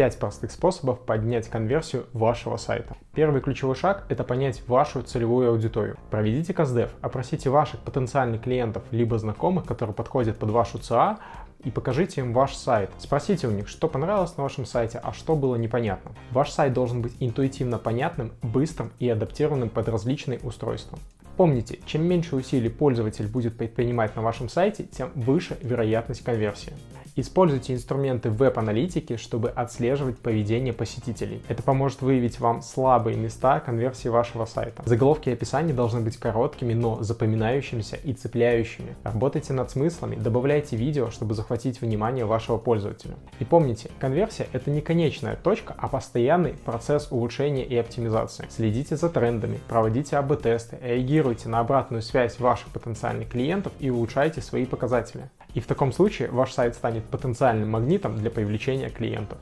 5 простых способов поднять конверсию вашего сайта. Первый ключевой шаг – это понять вашу целевую аудиторию. Проведите каздев, опросите ваших потенциальных клиентов либо знакомых, которые подходят под вашу ЦА, и покажите им ваш сайт. Спросите у них, что понравилось на вашем сайте, а что было непонятно. Ваш сайт должен быть интуитивно понятным, быстрым и адаптированным под различные устройства. Помните, чем меньше усилий пользователь будет предпринимать на вашем сайте, тем выше вероятность конверсии. Используйте инструменты веб-аналитики, чтобы отслеживать поведение посетителей. Это поможет выявить вам слабые места конверсии вашего сайта. Заголовки и описания должны быть короткими, но запоминающимися и цепляющими. Работайте над смыслами, добавляйте видео, чтобы захватить внимание вашего пользователя. И помните, конверсия — это не конечная точка, а постоянный процесс улучшения и оптимизации. Следите за трендами, проводите АБ-тесты, реагируйте на обратную связь ваших потенциальных клиентов и улучшайте свои показатели. И в таком случае ваш сайт станет потенциальным магнитом для привлечения клиентов.